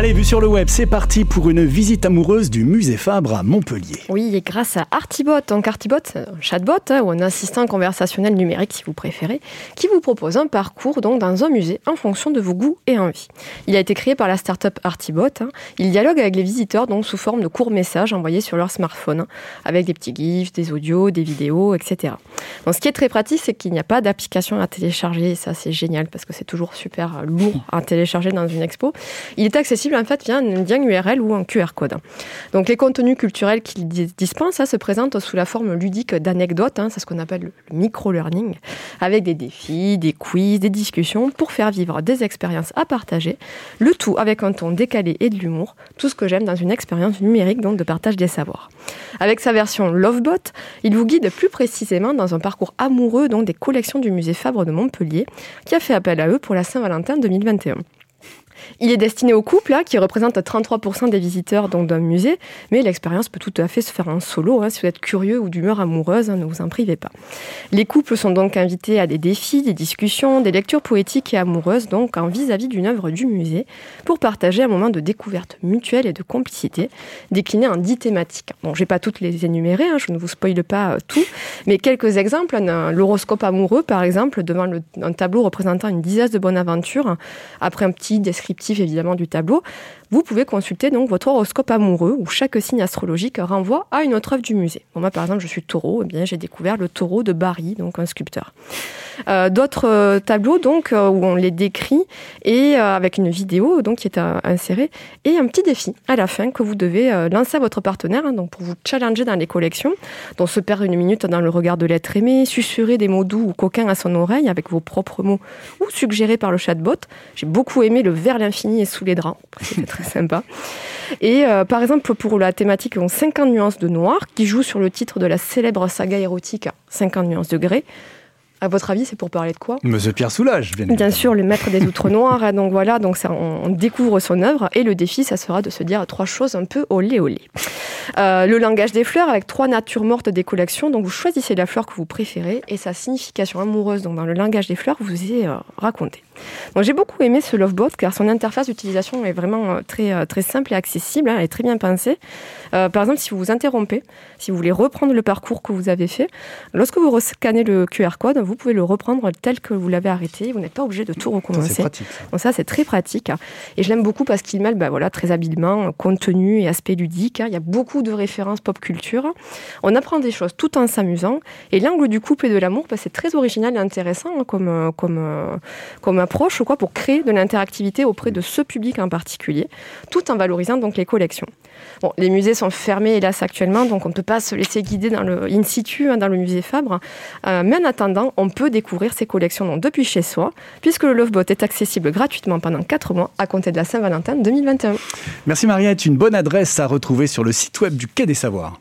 Allez, vue sur le web, c'est parti pour une visite amoureuse du musée Fabre à Montpellier. Oui, et grâce à Artibot, donc Artibot, un chatbot hein, ou un assistant conversationnel numérique si vous préférez, qui vous propose un parcours donc dans un musée en fonction de vos goûts et envies. Il a été créé par la start-up Artibot. Hein. Il dialogue avec les visiteurs donc sous forme de courts messages envoyés sur leur smartphone, hein, avec des petits gifs, des audios, des vidéos, etc. Donc, ce qui est très pratique, c'est qu'il n'y a pas d'application à télécharger. Ça, c'est génial parce que c'est toujours super lourd à télécharger dans une expo. Il est accessible en fait via un lien URL ou un QR code. Donc les contenus culturels qu'il dispense ça, se présentent sous la forme ludique d'anecdotes, hein, c'est ce qu'on appelle le micro-learning, avec des défis, des quiz, des discussions pour faire vivre des expériences à partager, le tout avec un ton décalé et de l'humour, tout ce que j'aime dans une expérience numérique donc de partage des savoirs. Avec sa version Lovebot, il vous guide plus précisément dans un parcours amoureux donc des collections du musée Fabre de Montpellier, qui a fait appel à eux pour la Saint-Valentin 2021. Il est destiné aux couples, hein, qui représentent 33% des visiteurs d'un musée, mais l'expérience peut tout à fait se faire en solo. Hein, si vous êtes curieux ou d'humeur amoureuse, hein, ne vous en privez pas. Les couples sont donc invités à des défis, des discussions, des lectures poétiques et amoureuses, donc en vis-à-vis d'une œuvre du musée, pour partager un moment de découverte mutuelle et de complicité, décliné en dix thématiques. Bon, je vais pas toutes les énumérer, je ne vous spoile pas euh, tout, mais quelques exemples. L'horoscope amoureux, par exemple, devant un tableau représentant une dizaine de bonnes aventures, après un petit descriptif évidemment du tableau, vous pouvez consulter donc votre horoscope amoureux où chaque signe astrologique renvoie à une autre œuvre du musée. moi par exemple je suis taureau, eh bien j'ai découvert le taureau de Barry, donc un sculpteur. Euh, d'autres euh, tableaux donc euh, où on les décrit et avec une vidéo donc qui est insérée et un petit défi à la fin que vous devez lancer à votre partenaire hein, donc pour vous challenger dans les collections, dont se perdre une minute dans le regard de l'être aimé, susurrer des mots doux ou coquins à son oreille avec vos propres mots ou suggérés par le chatbot. J'ai beaucoup aimé le vers l'infini et sous les draps, c'était très sympa. Et par exemple pour la thématique 50 nuances de noir qui joue sur le titre de la célèbre saga érotique 50 nuances de gris à votre avis, c'est pour parler de quoi? Monsieur Pierre Soulages, bien, bien sûr, le maître des outres noirs. Donc voilà, donc ça, on, découvre son œuvre et le défi, ça sera de se dire trois choses un peu olé olé. Euh, le langage des fleurs avec trois natures mortes des collections. Donc vous choisissez la fleur que vous préférez et sa signification amoureuse donc dans le langage des fleurs vous est euh, racontée. Donc j'ai beaucoup aimé ce Lovebot car son interface d'utilisation est vraiment euh, très très simple et accessible. Hein, elle est très bien pensée. par exemple, si vous vous interrompez, si vous voulez reprendre le parcours que vous avez fait, lorsque vous rescannez le QR code, vous pouvez le reprendre tel que vous l'avez arrêté. Vous n'êtes pas obligé de tout recommencer. Pratique. Donc ça, c'est très pratique. Et je l'aime beaucoup parce qu'il mêle bah, voilà, très habilement contenu et aspect ludique. Il y a beaucoup de références pop culture. On apprend des choses tout en s'amusant. Et l'angle du couple et de l'amour, bah, c'est très original et intéressant hein, comme, comme, comme approche quoi, pour créer de l'interactivité auprès de ce public en particulier, tout en valorisant donc les collections. Bon, les musées sont fermés, hélas, actuellement, donc on ne peut pas se laisser guider in situ, hein, dans le musée Fabre. Euh, mais en attendant, on peut découvrir ces collections depuis chez soi, puisque le Lovebot est accessible gratuitement pendant 4 mois à compter de la Saint-Valentin 2021. Merci Mariette, une bonne adresse à retrouver sur le site web du Quai des Savoirs.